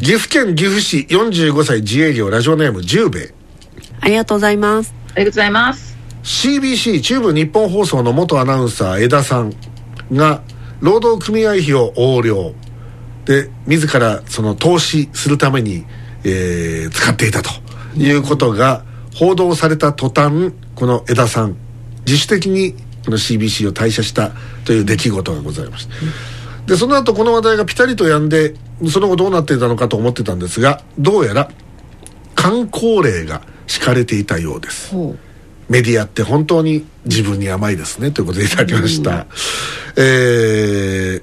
岐阜県岐阜市45歳自営業ラジオネーム十兵衛。ありがとうございます。ありがとうございます CBC 中部日本放送の元アナウンサー江田さんが労働組合費を横領で自らその投資するために、えー使っていたということが報道された途端この江田さん自主的にこの CBC を退社したという出来事がございましたでその後この話題がピタリと止んでその後どうなっていたのかと思ってたんですがどうやら箝口令が敷かれていたようです。ほメディアって本当に自分に甘いですねということでいただきました、えー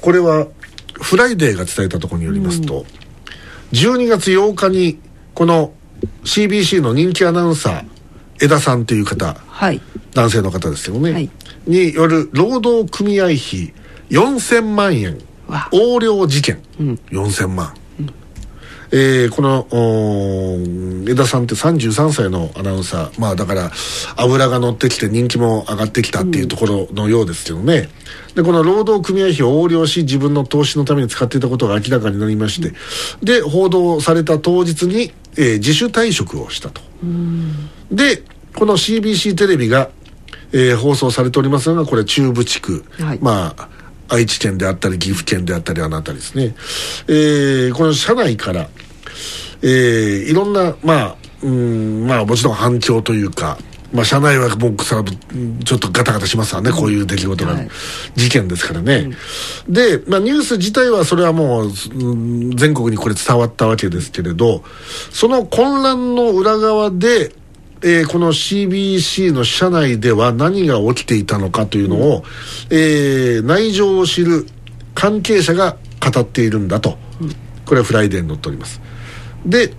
これはフライデーが伝えたところによりますと、12月8日にこの CBC の人気アナウンサー江田さんという方はい。男性の方ですよね、はい。による労働組合費4000万円。わ。横領事件、うん。4000万、えーこの江田さんって33歳のアナウンサー。まあだから油が乗ってきて人気も上がってきたっていうところのようですけどね、でこの労働組合費を横領し自分の投資のために使っていたことが明らかになりまして、で報道された当日に、えー自主退職をしたと、でこの CBC テレビが、えー放送されておりますのがこれ中部地区、はい。まあ愛知県であったり岐阜県であったりあの辺りですね、えーこの社内から、えーいろんなまあうんまあもちろん反響というかまあ、社内はもうちょっとガタガタしますわね、こういう出来事が、はい。事件ですからね、で、まあ、ニュース自体はそれはもう、うん全国にこれ伝わったわけですけれどその混乱の裏側で、えーこの CBC の社内では何が起きていたのかというのを、えー内情を知る関係者が語っているんだと、これはフライデーに載っております。で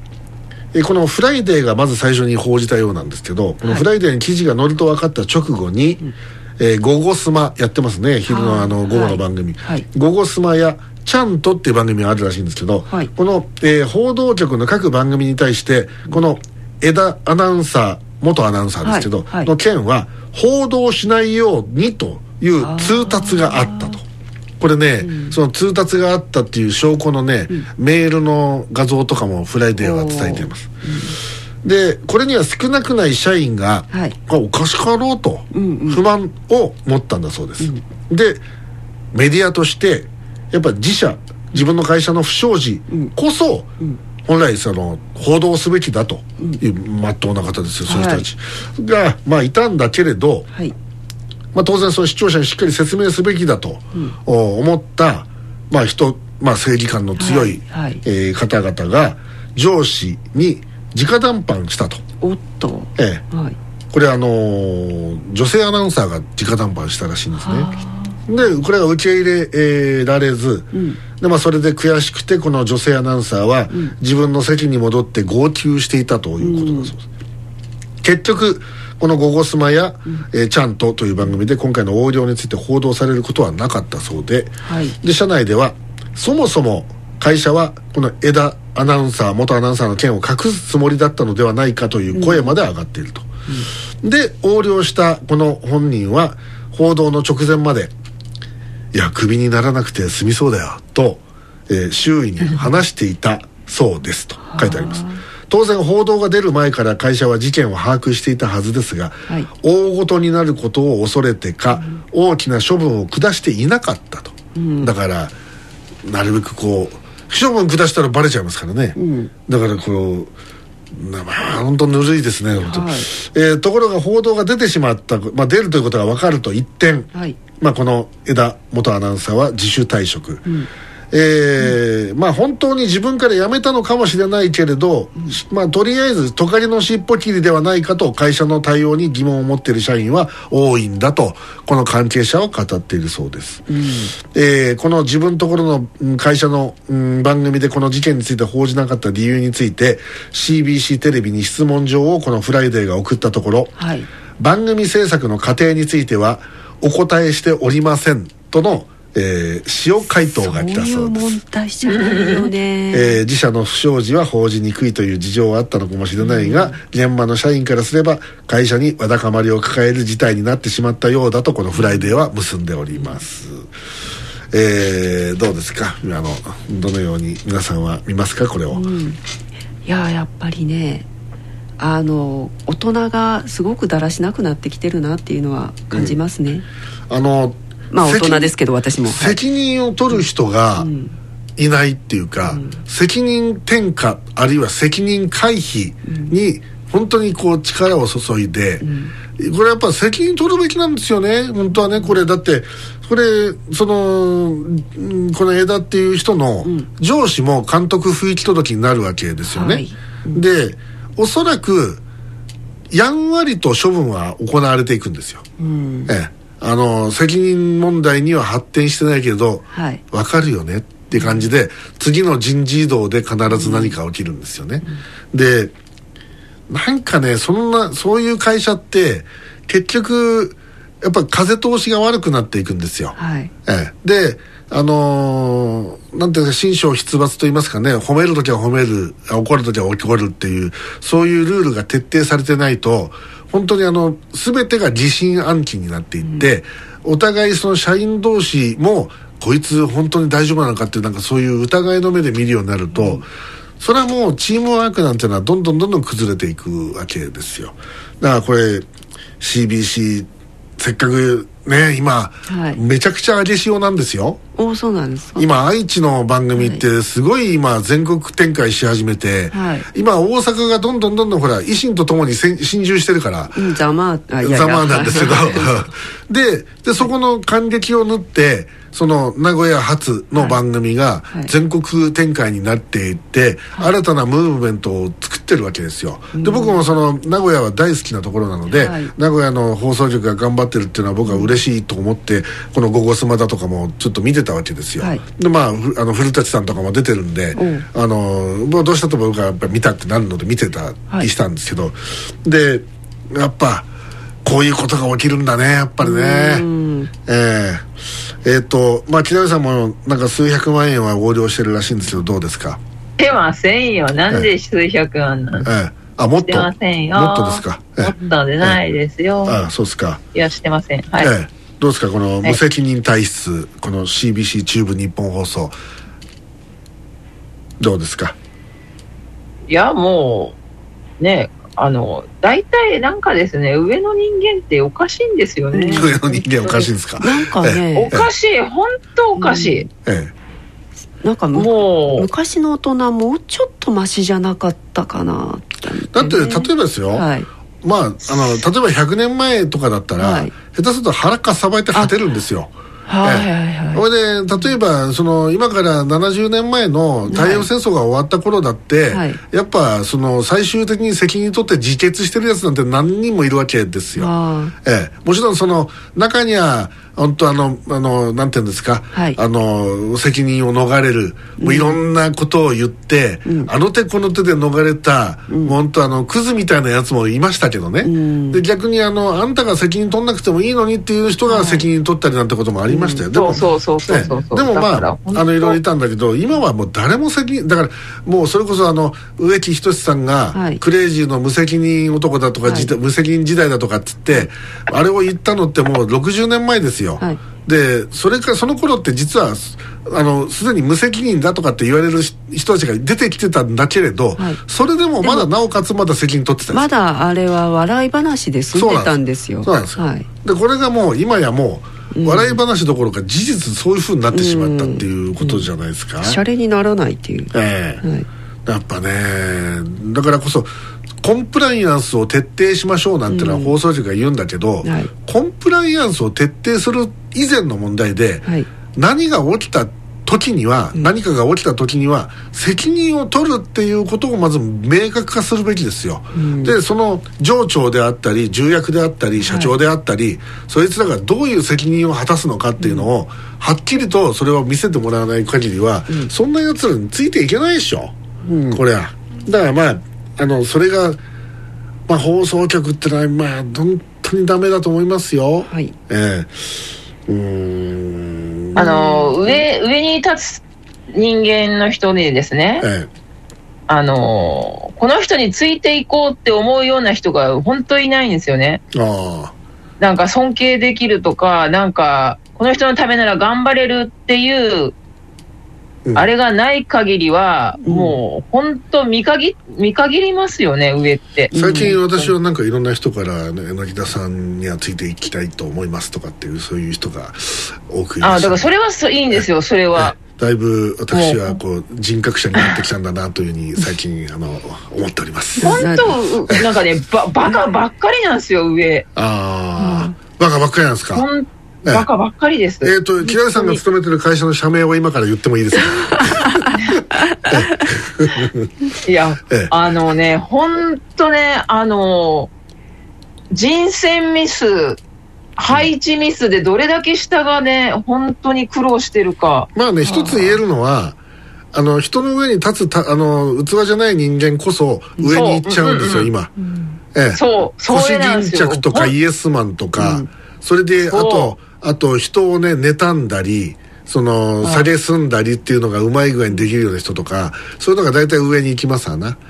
えーこのフライデーがまず最初に報じたようなんですけどこのフライデーに記事が載ると分かった直後に「えー午後スマ」やってますね。昼のあのはい午後の番組。はい「ゴゴスマ」や「チャント」っていう番組があるらしいんですけど、はい。この、えー報道局の各番組に対してこの江田アナウンサー元アナウンサーですけど、はいはい。の件は報道しないようにという通達があったと。これね、その通達があったっていう証拠のね、メールの画像とかもフライデーは伝えています。でこれには少なくない社員が、はい。あおかしかろうとうんうん。不満を持ったんだそうです、でメディアとしてやっぱ自社自分の会社の不祥事こそ、本来その報道すべきだというまっとうな方ですよ、そういう人たち。が、まあ、いたんだけれど、はい。まあ、当然その視聴者にしっかり説明すべきだと、お思った、まあ人まあ、正義感の強い、はえー方々が上司に直談判したと、おっと。ええ。はい。これあのー女性アナウンサーが直談判したらしいんですね。でこれが受け入れ、えーられず、でまあ、それで悔しくてこの女性アナウンサーは、自分の席に戻って号泣していたということだそうです、結局この「ゴゴスマや」えーちゃんと」という番組で今回の横領について報道されることはなかったそうで,、はい。で社内ではそもそも会社はこの枝アナウンサー元アナウンサーの件を隠すつもりだったのではないかという声まで上がっていると、で横領したこの本人は報道の直前まで「いやクビにならなくて済みそうだよ」と、えー周囲に話していたそうですと書いてあります。当然報道が出る前から会社は事件を把握していたはずですが、はい。大ごとになることを恐れてか、大きな処分を下していなかったと、だからなるべくこう不処分下したらバレちゃいますからね、だからこうなまあ本当ぬるいですね、はい。えーところが報道が出てしまった、まあ、出るということが分かると一転、はいまあ、この枝元アナウンサーは自主退職、えーまあ本当に自分から辞めたのかもしれないけれど、まあとりあえずトカゲの尻尾切りではないかと会社の対応に疑問を持っている社員は多いんだとこの関係者は語っているそうです、えーこの自分ところのうん会社のうん番組でこの事件について報じなかった理由について CBC テレビに質問状をこのフライデーが送ったところ、はい。番組制作の過程についてはお答えしておりませんとの、えー、塩回答が来たそうです。えー自社の不祥事は報じにくいという事情はあったのかもしれないが、現場の社員からすれば会社にわだかまりを抱える事態になってしまったようだとこのフライデーは結んでおります、えーどうですか？あのどのように皆さんは見ますか？これを、うん、いややっぱりねあの大人がすごくだらしなくなってきてるなっていうのは感じますね、あのまあ大責人ですけど私も、はい責任を取る人がうん。いないっていうか、責任転嫁あるいは責任回避に本当にこう力を注いで、これやっぱ責任取るべきなんですよね。本当はねこれ。だってこれそのうんこの枝っていう人の上司も監督不行き届きになるわけですよね、はい。でおそらくやんわりと処分は行われていくんですよ、うん。ええ、あの責任問題には発展してないけど、はい。わかるよねって感じで次の人事異動で必ず何か起きるんですよね、でなんかねそんなそういう会社って結局やっぱ風通しが悪くなっていくんですよ、はい。ええ、であのーなんていうか心象筆伐と言いますかね褒める時は褒めるあ怒る時は怒るっていうそういうルールが徹底されてないと本当にあの全てが疑心暗鬼になっていって、お互いその社員同士もこいつ本当に大丈夫なのかっていうなんかそういう疑いの目で見るようになると、それはもうチームワークなんていうのはどんどんどんどん崩れていくわけですよ。だからこれ CBC せっかくね今、はい。めちゃくちゃ上げ潮なんですよ。おそうなんですか？今愛知の番組ってすごい今全国展開し始めて、はい。今大阪がどんどんどんどんほら維新とともにせん侵入してるから、うんざまざまあなんですけど。ででそこの感激を縫ってその名古屋発の番組がはい。全国展開になっていって、新たなムーブメントを作ってるわけですよ。で僕もその名古屋は大好きなところなので、はい。名古屋の放送局が頑張ってるっていうのは僕は嬉しいと思ってこの「ゴゴスマ」だとかもちょっと見てたわけですよ、はい。でまあふあの古舘さんとかも出てるんでうん。あのどうしたと僕はやっぱ見たってなるので見てたりしたんですけど、でやっぱこういうことが起きるんだねやっぱりね。うん。ええ。えーっとまあ木南さんもなんか数百万円は横領してるらしいんですけどどうですか？してませんよ。なんで数百万なんてええあもっと？してませんよ。もっとですか？ええ。もっとでないですよ。ああそうですか。いや、してません。はい。ええ、どうですかこの無責任体質、この CBC 中部日本放送。どうですか？いや、もう、ね、あの、大体なんかですね、上の人間っておかしいんですよね。上の人間おかしいんですか？なんかおねかしい、本当おかしい。えなんかむもう、昔の大人もうちょっとマシじゃなかったかなってえだって例えばですよ、はい。まああの例えば100年前とかだったら、はい。下手すると腹かさばいて勝てるんですよ。はいはいはい。それで例えばその今から70年前の太平洋戦争が終わった頃だって、はい。やっぱその最終的に責任取って自決してるやつなんて何人もいるわけですよ。あええ、もちろんその中には本当あのあのなんていうんですか、はい。あの責任を逃れる、もういろんなことを言って、あの手この手で逃れた、もう本当あのクズみたいなやつもいましたけどね、ん。で逆にあのあんたが責任取んなくてもいいのにっていう人が責任取ったりなんてこともありましたよ、でもそうそうそうそうそうええでもまああのいろいろいたんだけど今はもう誰も責任だからもうそれこそあの植木仁さんが、はい。クレイジーの無責任男だとか、はい。無責任時代だとかっつってあれを言ったのってもう60年前ですよ、はい。でそれからその頃って実はあのすでに無責任だとかって言われる人たちが出てきてたんだけれど、はい。それでもまだなおかつまだ責任取ってたんですまだあれは笑い話で済んでたんですよ。そうなんですよ、はい。でこれがもう今やもう笑い話どころか事実そういうふうになってしまったっていうことじゃないですか、シャレにならないっていう。ええ。はい。やっぱねだからこそコンプライアンスを徹底しましょうなんてのは放送局が言うんだけど、はい。コンプライアンスを徹底する以前の問題で、はい。何が起きた時には、何かが起きた時には責任を取るっていうことをまず明確化するべきですよ、でその上長であったり重役であったり社長であったり、そいつらがどういう責任を果たすのかっていうのを、はっきりとそれを見せてもらわない限りは、そんなやつらについていけないでしょ、これはだからまああのそれが、まあ、放送局ってのはまあ本当にダメだと思いますよ、はい。ええ。うーん。あの、上、上に立つ人間の人にですね、えあの、この人についていこうって思うような人が本当いないんですよね。えあ。なんか尊敬できるとか、なんか、この人のためなら頑張れるっていう、うん。あれがない限りは、うん。もう本当見限見限りますよね上って。最近私はなんかいろんな人から、ね、柳田さんにはついていきたいと思いますとかっていうそういう人が多くいらあだっしゃる。からそれはそいいんですよそれは。えだいぶ私はこう人格者になってきたんだなというふうに最近あの思っております。あ本当なんかねばバカばっかりなんですよ上。あー。バカばっかりなんですか？ほんええバカばっかりです。えっ、と木田さんが勤めてる会社の社名を今から言ってもいいですか？いや、ええ。あのね、ほんとね、あの、人選ミス、配置ミスでどれだけ下がね、本当に苦労してるか。まあね一つ言えるのはあの人の上に立つたあの器じゃない人間こそ上に行っちゃうんですよ、そう。今、ええ。そう、そ腰れなんですよ。巾着とかイエスマンとか、うん。それであとあと人をね妬んだりそのはい。下げすんだりっていうのがうまい具合にできるような人とかそういうのが大体上に行きますわな。だか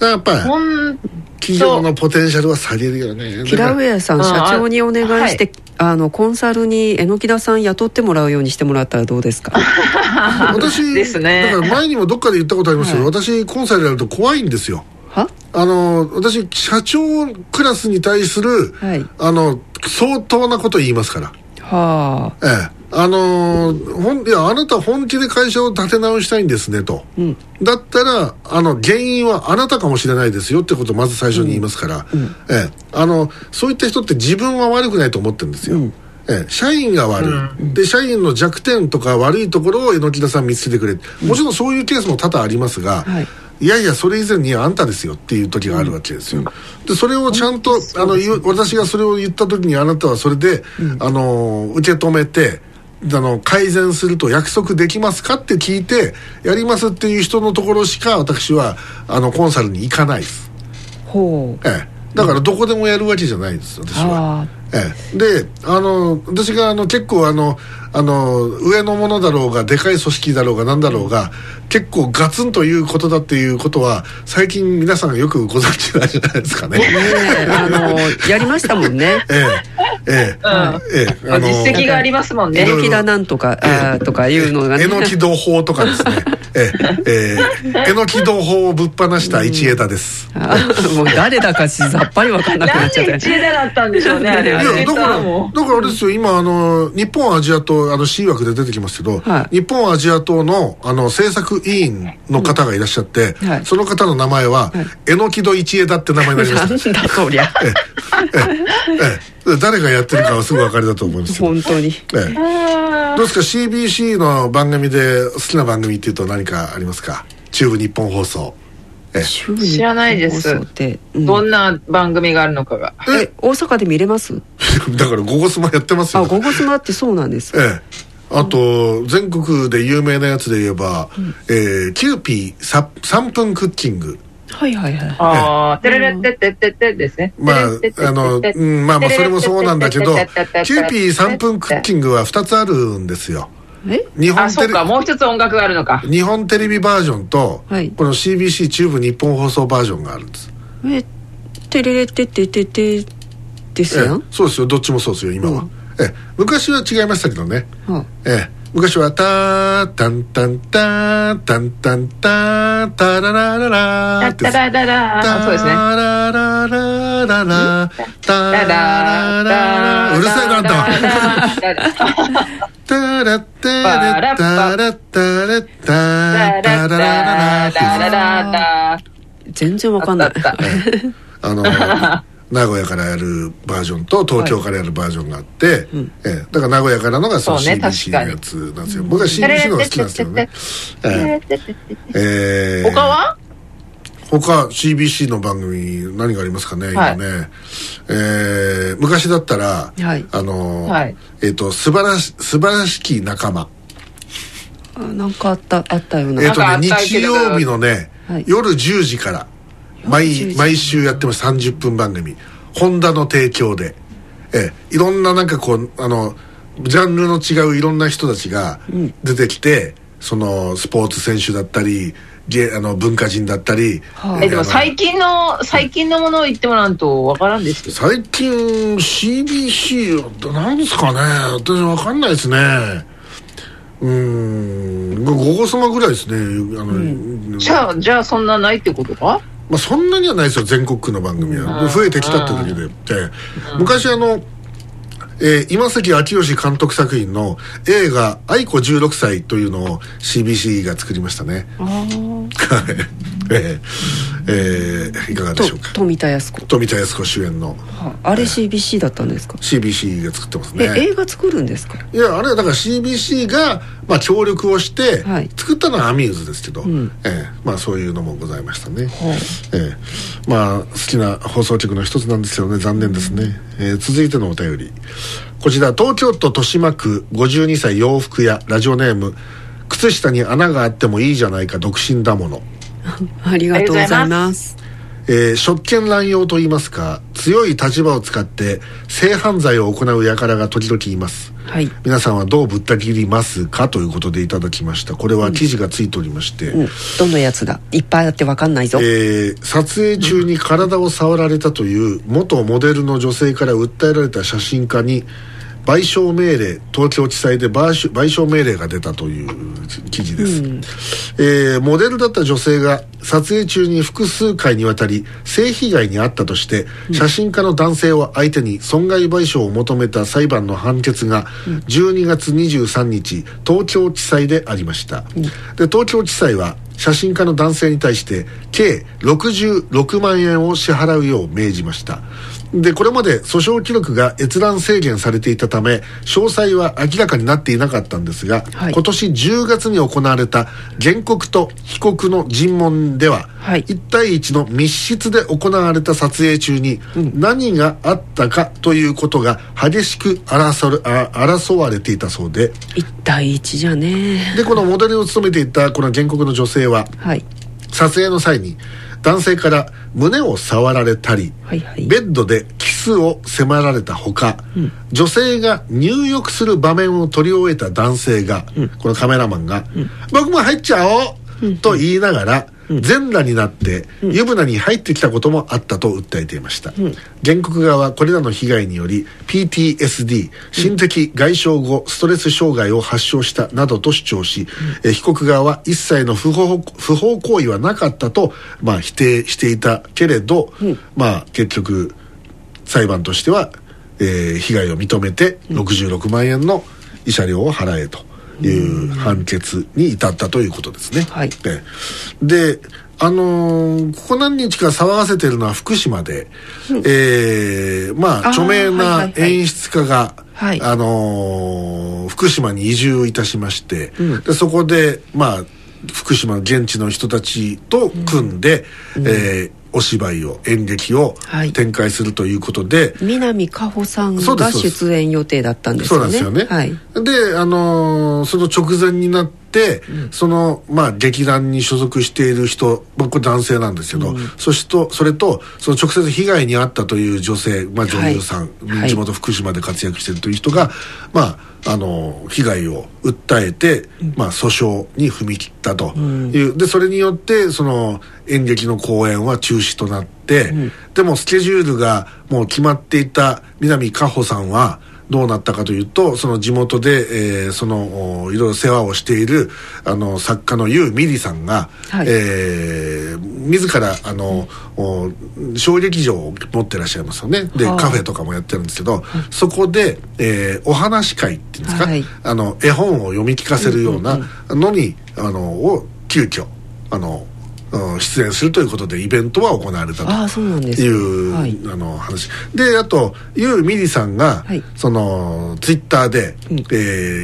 らやっぱり企業のポテンシャルは下げるよね。キラウェアさんあ社長にお願いしてあのコンサルに榎木田さん雇ってもらうようにしてもらったらどうですか？私ですね。だから前にもどっかで言ったことありますけど、はい。私コンサルやると怖いんですよ。は？あの私社長クラスに対する、はい。あの相当なこと言いますからはあ。ええ。あのーほんいやあなた本気で会社を立て直したいんですねと、うん。だったらあの原因はあなたかもしれないですよってことをまず最初に言いますから、ええ、あのそういった人って自分は悪くないと思ってるんですよ、うん。ええ、社員が悪い、で社員の弱点とか悪いところを榎田さん見つけてくれ。もちろんそういうケースも多々ありますが、はいいやいやそれ以前にあんたですよっていう時があるわけですよ、でそれをちゃんとあの私がそれを言った時にあなたはそれで、あの受け止めてあの改善すると約束できますかって聞いてやりますっていう人のところしか私はあのコンサルに行かないです、ほう。ええ、だからどこでもやるわけじゃないです私は。あええ、であの私があの結構あのあの上のものだろうがでかい組織だろうが何だろうが結構ガツンということだっていうことは最近皆さんよくご存知なんじゃないですかね。あねえあのやりましたもんね。ええ。ええ。うん。ええ。あの実績がありますもんね。榎木田なんとかあーとかいうのがね。えのき同胞とかですね。ええ。ええ。えのき同胞をぶっ放した一枝です。あーもう誰だかしさっぱり分かんなくなっちゃってで一枝だったんでしょうね、あれ。いやだからも。だからあれですよ。今あの日本アジア党あの C 枠で出てきますけど、はい。日本アジア党のあの政策委員の方がいらっしゃって、うんはい。その方の名前は、えのきど一枝って名前になりま なしたんだそりゃ。ええ誰がやってるかはすぐ分かりだと思いますよ、本当に。ええ。どうですか？CBC の番組で好きな番組っていうと何かありますか？中部日本放送。ええ知らないです放送ってうん。どんな番組があるのかが。え大阪で見れます？だから「ゴゴスマ」やってますあよ午後スマってそうなんです。かええ。あと全国で有名なやつで言えば、えーキューピーさ3分クッキング。はいはいはい。ああ、てれれってってってってですね。まああの、うん、まあまあそれもそうなんだけどキューピー3分クッキングは2つあるんですよえ日あ、本テレそうか、もう一つ音楽があるのか。日本テレビバージョンと、はい。この CBC 中部日本放送バージョンがあるんです、えテレレテテテテですええよ、そうですよ。どっちもそうですよ今は、うん。ええ昔は違いましたけどね。はええ、昔は「タータンタンタータンタンタータララララ」だって。だだだだ。あそうですね。タララララララタララララタラッタレタラッタレタタララララだだだだ全然わかんない。あ の名古屋からやるバージョンと東京からやるバージョンがあって、ん。ええ、だから名古屋からのがその CBC のやつなんですよ、僕は CBC のが好きなんですけどね、ええええ他は他 CBC の番組何がありますかね今ね、えー昔だったら、はい。あのーはい。えっ、と素晴らし素晴らしき仲間。あなんかあったあったような、えっ、とね日曜日のね、はい。夜10時から10毎時。毎週やってます30分番組。ホンダの提供で、ええいろんななんかこうあのジャンルの違ういろんな人たちが出てきて、そのスポーツ選手だったりげあの文化人だったり、はえでも最近の最近のものを言ってもらうとわからんですけど。最近 CBC なんですかね。私わかんないですね。うーん。ゴゴスマぐらいですね。あの、じゃあじゃあそんなないってことか？まあ、そんなにはないですよ全国区の番組は、うん。増えてきたってだけで、で昔あの、えー今関明義監督作品の映画「愛子16歳」というのを CBC が作りましたね。はいえーえーいかがでとしょうか？富田靖子。富田靖子主演の。はあれ CBC だったんですか？CBC が作ってますえね映画作るんですか？いやあれはだから CBC が、まあ、協力をして、はい。作ったのはアミューズですけど、ん。ええまあ、そういうのもございましたね、はええ。まあ好きな放送局の一つなんですよね。残念ですね、えー続いてのお便り。こちら東京都豊島区52歳洋服屋ラジオネーム靴下に穴があってもいいじゃないか独身だもの ありがとうございます。えー職権乱用といいますか強い立場を使って性犯罪を行う輩が時々います。はい。皆さんはどうぶった切りますかということでいただきました。これは記事がついておりまして、うん。どのやつだいっぱいあってわかんないぞ。えー撮影中に体を触られたという元モデルの女性から訴えられた写真家に賠償命令東京地裁で賠償命令が出たという記事です、えーモデルだった女性が撮影中に複数回にわたり性被害に遭ったとして写真家の男性を相手に損害賠償を求めた裁判の判決が12月23日東京地裁でありました、で東京地裁は写真家の男性に対して計66万円を支払うよう命じましたでこれまで訴訟記録が閲覧制限されていたため詳細は明らかになっていなかったんですが、はい。今年10月に行われた原告と被告の尋問では、はい。1対1の密室で行われた撮影中に何があったかということが激しく争争われていたそうで。一対一じゃねでこのモデルを務めていたこの原告の女性ははい。撮影の際に男性から胸を触られたり、はいはい。ベッドでキスを迫られたほか、女性が入浴する場面を撮り終えた男性が、このカメラマンが「僕も入っちゃおう!」と言いながら、全裸になって湯船に入ってきたこともあったと訴えていました、原告側はこれらの被害により PTSD 心的外傷後ストレス障害を発症したなどと主張し、えー被告側は一切の不法不法行為はなかったと、まあ、否定していたけれど、まあ結局裁判としては、えー被害を認めて66万円の慰謝料を払えという判決に至ったということですね。はい。ええ。であのーここ何日か騒がせてるのは福島で、えーまあ著名はいなはいはい。演出家が、はい。あのー福島に移住いたしまして、うん。でそこでまあ福島の現地の人たちと組んで、えーお芝居を演劇をはい。展開するということで、南果歩さんが出演予定だったんですそうよねなんですよね。はい。で、あのーその直前になって、その、まあ、劇団に所属している人、まあ、これ男性なんですけど、そしと、それと、その直接被害に遭ったという女性、まあ、女優さん、はい。地元福島で活躍しているという人が、まあ、あのー被害を訴えて、まあ、訴訟に踏み切ったと。いう、で、それによって、その、演劇の公演は中止となって、でもスケジュールがもう決まっていた南果歩さんは、どうなったかというとその地元で、えーそのおいろいろ世話をしているあの作家のユー・ミリさんが、はい。えー自らあの、お小劇場を持ってらっしゃいますよね。で、はあカフェとかもやってるんですけど、そこで、えーお話会っていうんですか、はいあの絵本を読み聞かせるようなのに、あのを急遽あのうん出演するということでイベントは行われたとああそうなんですねいう、はい。あの話。であとユー・ミリさんが、はい。そのツイッターで、うん。え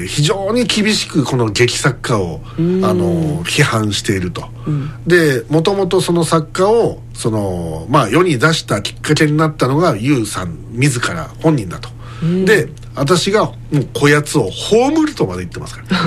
ー非常に厳しくこの劇作家をあん。の批判していると、ん。でもともとその作家をその、まあ、世に出したきっかけになったのがユーさん自ら本人だと、で私がもうこやつを葬るとまで言ってますから、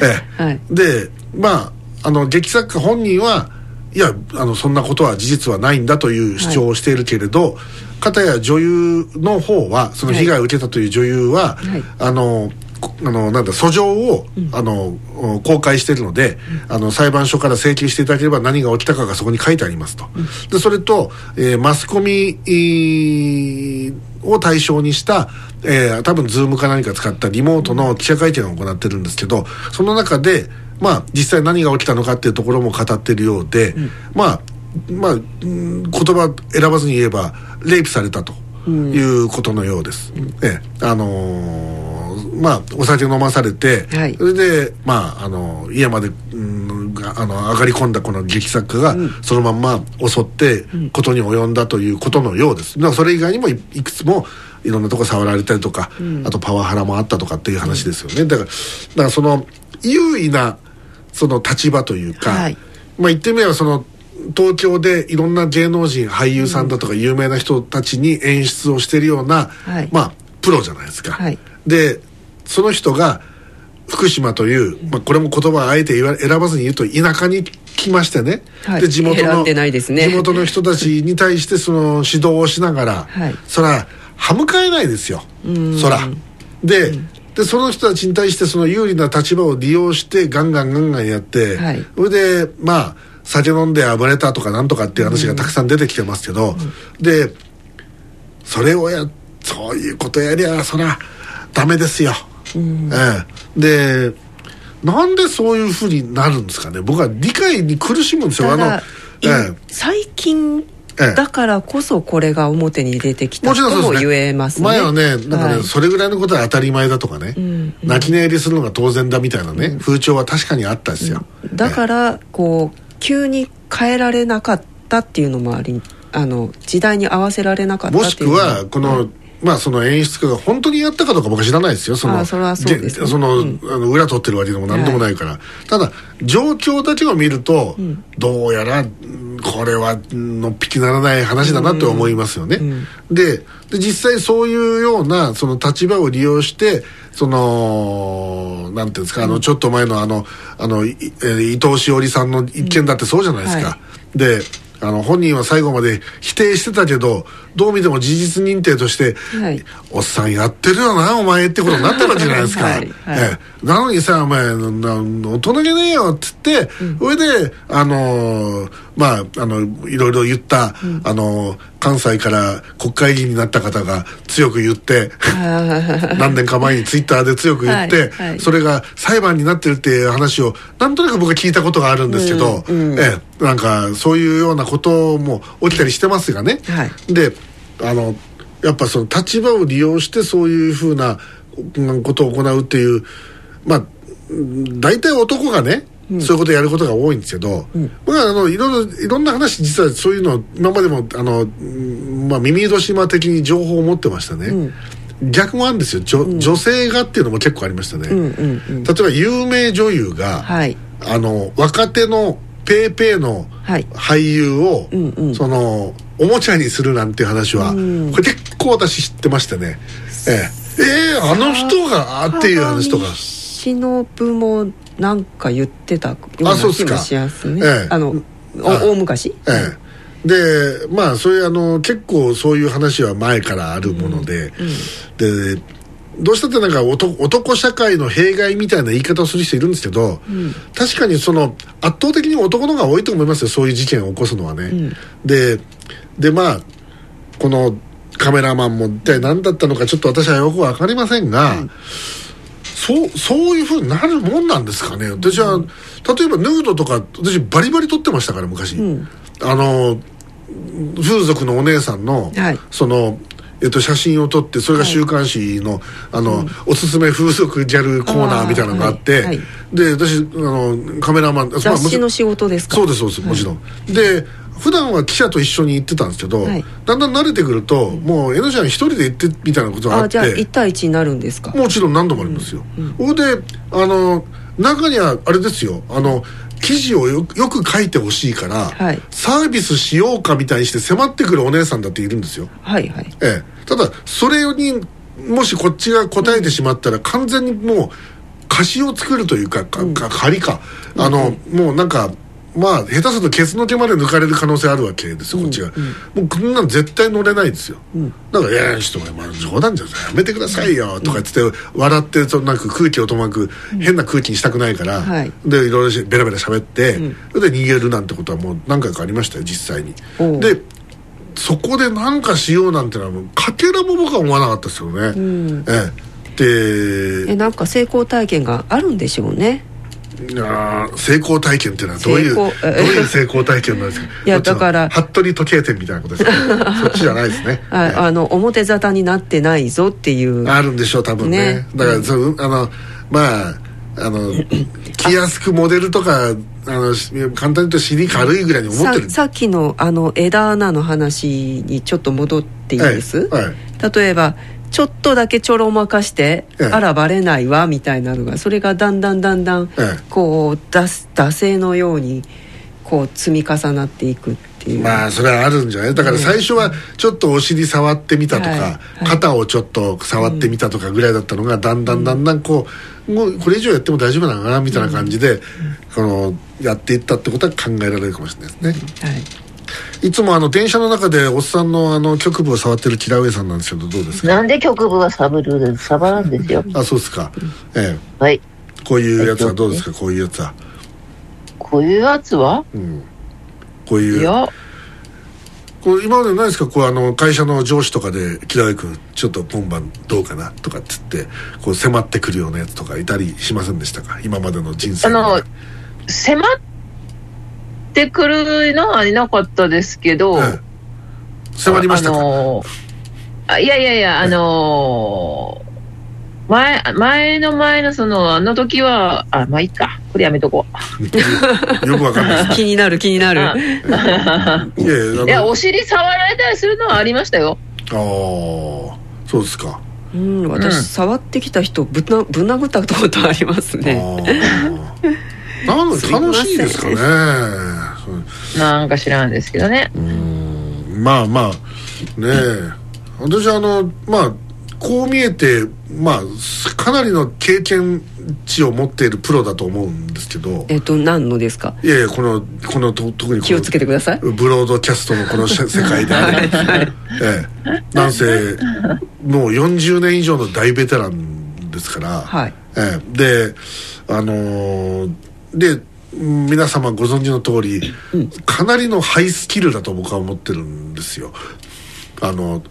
ええ。はい。でまああの劇作家本人はいやあのそんなことは事実はないんだという主張をしているけれど、片や女優の方はその被害を受けたという女優は、はい。あのこあのなんだ訴状を、あの公開しているので、あの裁判所から請求していただければ何が起きたかがそこに書いてありますと、でそれと、えーマスコミえーを対象にした、えー多分ズームか何か使ったリモートの記者会見を行ってるんですけどその中でまあ実際何が起きたのかっていうところも語っているようで、まあまあうん言葉選ばずに言えばレイプされたということのようです、ええ。あのーまあお酒飲まされて、はい。それでまああの家まで、うん、があの上がり込んだこの劇作家が、そのまんま襲ってことに及んだということのようです。だからそれ以外にもいいくつもいろんなとこ触られたりとか、あとパワハラもあったとかっていう話ですよね、だからだからその優位なその立場というか、はい。まあ言ってみればその東京でいろんな芸能人俳優さんだとか有名な人たちに演出をしてるような、はい。まあプロじゃないですか、はい。でその人が福島という、まあ、これも言葉をあえて選ばずに言うと田舎に来ましてね、はい。で地元のね。地元の人たちに対してその指導をしながら、はい。そら歯向かえないですよ。そら。で,、でその人たちに対してその有利な立場を利用してガンガンガンガンやって、はい。それでまあ酒飲んで暴れたとかなんとかっていう話がたくさん出てきてますけど、でそれをやそういうことやりゃそらダメですよ、ええ。でなんでそういうふうになるんですかね。僕は理解に苦しむんですよ。あのええ。い最近ええ。だからこそこれが表に出てきたとも言えますね。前はねなんかね、はい。それぐらいのことは当たり前だとかね、ん泣き寝入りするのが当然だみたいなね、風潮は確かにあったですよ、だからこう急に変えられなかったっていうのもありあの時代に合わせられなかったもしくっていうのも。はこの、まあその演出家が本当にやったかどうか僕は知らないですよ。そのあその,、うん。あの裏取ってるわけでも何でもないから、ただ状況だけを見ると、どうやらうんこれはうんのっぴきならない話だなと思いますよね、でで実際そういうようなその立場を利用してそのなんていうんですか、あのちょっと前のあのあの伊藤詩織さんの一件だってそうじゃないですか、うんはであの本人は最後まで否定してたけどどう見ても事実認定として、はい。おっさんやってるよなお前ってことになってるわけじゃないですか、はいはいええ。なのにさお前な大人げねえよっつって、それであのーまああのいろいろ言った、あのー関西から国会議員になった方が強く言って 何年か前にツイッターで強く言って、それが裁判になってるっていう話をなんとなく僕は聞いたことがあるんですけど、ええ、なんかそういうようなことも起きたりしてますがね、はい。であのやっぱその立場を利用してそういうふうなうんことを行うっていうまあうん大体男がね、そういうことをやることが多いんですけど、僕はあのいろいろいろんな話実はそういうの今までもあの、うんまあ、耳戸島的に情報を持ってましたね、逆もあるんですよ。女,、女性がっていうのも結構ありましたね、うんうんうん。例えば有名女優が、はい。あの若手のペーペーのはい。俳優を、うんうん。そのおもちゃにするなんていう話は、うん。これ結構私知ってましてね。ええ。ええあの人がっていう話とか。忍もなんか言ってたような気もしますね。ええ。あの大昔？ええ。でまあそういうあの結構そういう話は前からあるもので、でどうしたってなんか男男社会の弊害みたいな言い方をする人いるんですけど、確かにその圧倒的に男の方が多いと思いますよそういう事件を起こすのはね、ででまあこのカメラマンも一体何だったのかちょっと私はよく分かりませんが、そうそういうふうになるもんなんですかね。私は、例えばヌードとか私バリバリ撮ってましたから昔、あの風俗のお姉さんの、はい。そのえっと、写真を撮ってそれが週刊誌の,、あのおすすめ風俗ギャルコーナーみたいなのがあって、で私あのカメラマンまあ雑誌の仕事ですか？そうですそうですもちろん、で普段は記者と一緒に行ってたんですけど、はい。だんだん慣れてくると、もう江ノちゃん一人で行ってみたいなことがあってあじゃあ1対1になるんですか？もちろん何度もありますよ。それであの中にはあれですよ。あの記事をよよく書いてほしいから、はい。サービスしようかみたいにして迫ってくるお姉さんだっているんですよ。はいはい。ええ、ただそれにもしこっちが答えてしまったら完全にもう貸しを作るというかかか借りか。あの、もうなんかまあ下手するとケツの毛まで抜かれる可能性あるわけですよこっちが、もうこんなん絶対乗れないですよ、だから「いやいやちょっとまあ冗談じゃんやめてくださいよ」とか言って笑ってそのなんか空気をとまく変な空気にしたくないから、はい。でいろいろしベラベラ喋って、それで逃げるなんてことはもう何回かありましたよ実際に。でそこで何かしようなんてのはもうかけらも僕は思わなかったですよね、ええ。でえなんか成功体験があるんでしょうねいやー成功体験っていうのはどういうどういう成功体験なんですか？いやだから。服部時計店みたいなことですか？そっちじゃないですね。ああの表沙汰になってないぞっていう。あるんでしょう多分ね。ね。だからそのあのまああの着やすくモデルとかあのし簡単に言うと尻軽いぐらいに思ってる。ささっきのあの枝穴の話にちょっと戻っていいです、はいはい。例えばちょっとだけちょろまかして、ええ。あらバレないわみたいなのがそれがだんだんだんだんええ。こう打打製のようにこう積み重なっていくっていう、まあそれはあるんじゃない？だから最初はちょっとお尻触ってみたとか、はいはい。肩をちょっと触ってみたとかぐらいだったのがだんだんだんだんこうもうこれ以上やっても大丈夫なのかなみたいな感じで、このやっていったってことは考えられるかもしれないですね、はい、いつもあの電車の中でおっさんのあの局部を触ってるキラウエさんなんですけどどうですか？なんで局部はサブルサバなんですよ。あそうですか、えはい。え、こういうやつはどうですか？こういうやつは、こういうやつは？うん、こういう。いや、こう今までないですか？こうあの会社の上司とかで「キラウエ君ちょっと今晩どうかな?」とかっつってこう迫ってくるようなやつとかいたりしませんでしたか？今までの人生あの迫ってくるのはいなかったですけど、ええ。迫りましたか、あのーあいやいやいや、あのー前、前の前のその、あの時は、あ、まあいいか。これやめとこう。よくわかんない。気になる気になる。あいやいやあの いや、お尻触られたりするのはありましたよ。あーそうですか。うん私、うん。触ってきた人ぶなぶん殴ったことありますあねー。なん楽しいですかね なんか知らんですけどね。うん。まあまあね。え私あのまあこう見えてまあかなりの経験値を持っているプロだと思うんですけど。えっと何のですか？いやいやこのこのと特にこの気をつけてください。ブロードキャストのこのし世界であれば、ええ、なんせもう40年以上の大ベテランですから、はい。ええ、であのーでうん皆様ご存知の通り、かなりのハイスキルだと僕は思ってるんですよ。あの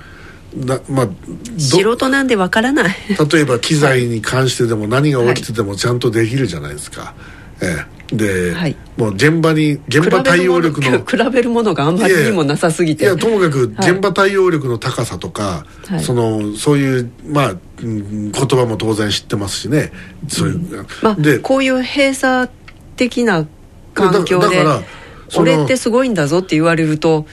なまあど素人なんでわからない。例えば機材に関してでも何が起きててもちゃんとできるじゃないですか、ええ。で、はい。もう現場に現場対応力の比べるものがあんまりにもなさすぎて。いやともかくはい。現場対応力の高さとか、はい。そのそういうまあ、うん言葉も当然知ってますしね。そういう、まあでこういう閉鎖的な環境で俺ってすごいんだぞって言われると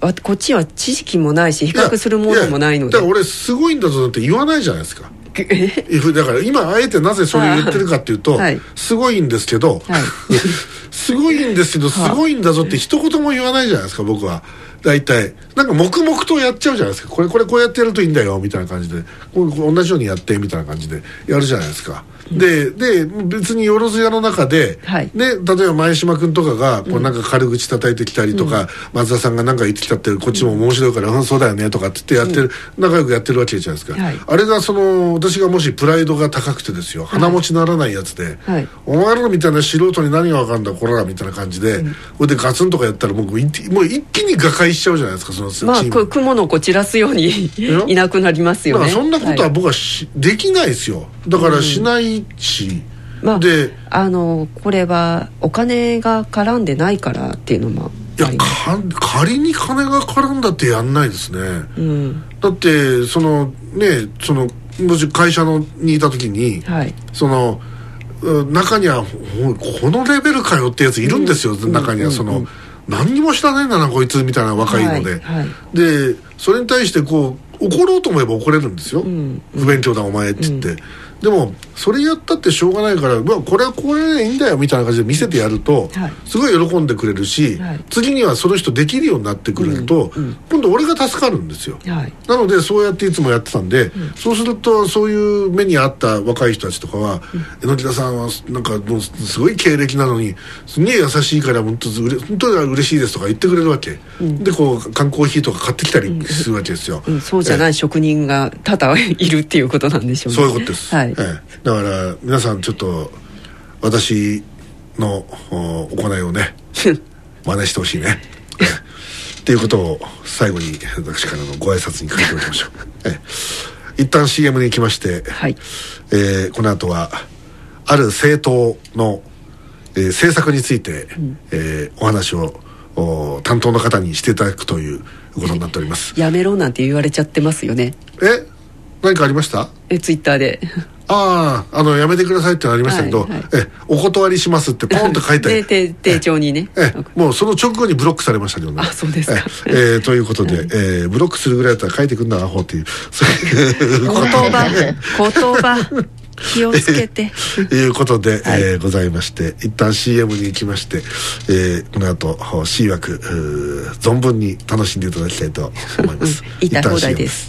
あこっちは知識もないし比較するものもないので。やだから俺すごいんだぞって言わないじゃないですか。だから今あえてなぜそれを言ってるかっていうと、はい。すごいんですけど、はい。すごいんですけどすごいんだぞって一言も言わないじゃないですか僕は大体。なんか黙々とやっちゃうじゃないですか。これこれこうやってやるといいんだよみたいな感じで。こう同じようにやってみたいな感じで。やるじゃないですか、でで別によろずやの中で、はい。ね、例えば前島君とかがこうなんか軽口叩いてきたりとか、松田さんが何か言ってきたってこっちも面白いから、うん、そうだよねとかって言ってやってる、仲良くやってるわけじゃないですか、はい。あれがその私がもしプライドが高くてですよ鼻持ちならないやつで、はい。お前らみたいな素人に何が分かんだこらみたいな感じで、これでガツンとかやったら僕一もう一気に瓦解しちゃうじゃないですかそのチまあーム、く雲の子散らすようにやいなくなりますよね。だからそんなことは僕はし、できないですよ。だからしないし、まあであのこれはお金が絡んでないからっていうのもいや仮に金が絡んだってやんないですね、うん。だってそのねそのもし会社のにいた時にはい。そのう中にはほこのレベルかよってやついるんですよ、中にはその、何にも知らないんだなこいつみたいな若いので、はいはい。でそれに対してこう怒ろうと思えば怒れるんですよ、ん不勉強だお前って言って、でもそれやったってしょうがないから、まあ、これはこれでいいんだよみたいな感じで見せてやると、はい。すごい喜んでくれるし、はい。次にはその人できるようになってくれると、うんうん今度俺が助かるんですよ。はい。なのでそうやっていつもやってたんで、そうするとそういう目にあった若い人たちとかは「榎田さんはなんかもうすごい経歴なのにすげえ優しいから本当うれ本当に嬉しいです」とか言ってくれるわけ、でこう缶コーヒーとか買ってきたりするわけですよ、うん、そうじゃない職人が多々いるっていうことなんでしょうね。そういうことです、はい、ええ。だから皆さんちょっと私のお行いをね 真似してほしいね、ええ。っていうことを最後に私からのご挨拶に書いておきましょう、ええ。一旦 CM に行きまして、はい。えーこの後はある政党の、えー政策について、えーお話をお担当の方にしていただくということになっております。やめろなんて言われちゃってますよね。え？何かありました？えツイッターで。あああのやめてくださいってなりましたけど、はいはい。えお断りしますってポンと書いてでて丁重にね。えもうその直後にブロックされましたけどね。あそうですか。ええーということで、えーブロックするぐらいだったら書いてくんなアホっていう。そういう言葉言葉。気をつけて。いうことで、はい。えーございまして一旦 CM に行きまして、えーこの後 C 枠存分に楽しんでいただきたいと思います。言いたい放題です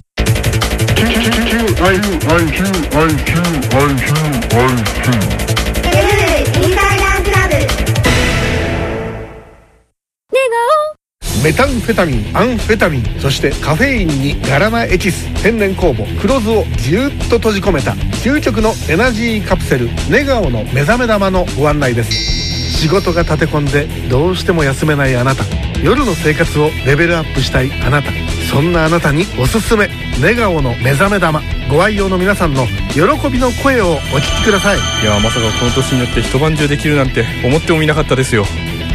メタンフェタミンアンフェタミンそしてカフェインにガラナエキス天然酵母黒酢をぎゅっと閉じ込めた究極のエナジーカプセルネガオの目覚め玉のご案内です。仕事が立て込んでどうしても休めないあなた。夜の生活をレベルアップしたいあなた。そんなあなたにおすすめ。ネガオの目覚め玉。ご愛用の皆さんの喜びの声をお聞きください。いやまさかこの年になって一晩中できるなんて思ってもみなかったですよ。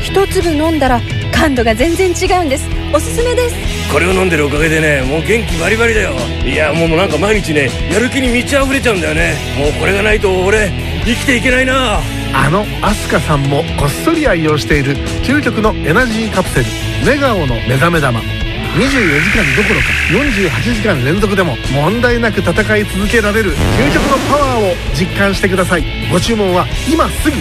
一粒飲んだら感度が全然違うんです。おすすめです。これを飲んでるおかげでねもう元気バリバリだよ。いやもうなんか毎日ねやる気に満ち溢れちゃうんだよね。もうこれがないと俺生きていけないな。あのアスカさんもこっそり愛用している究極のエナジーカプセル。ネガオの目覚め玉24時間どころか48時間連続でも問題なく戦い続けられる究極のパワーを実感してください。ご注文は今すぐ。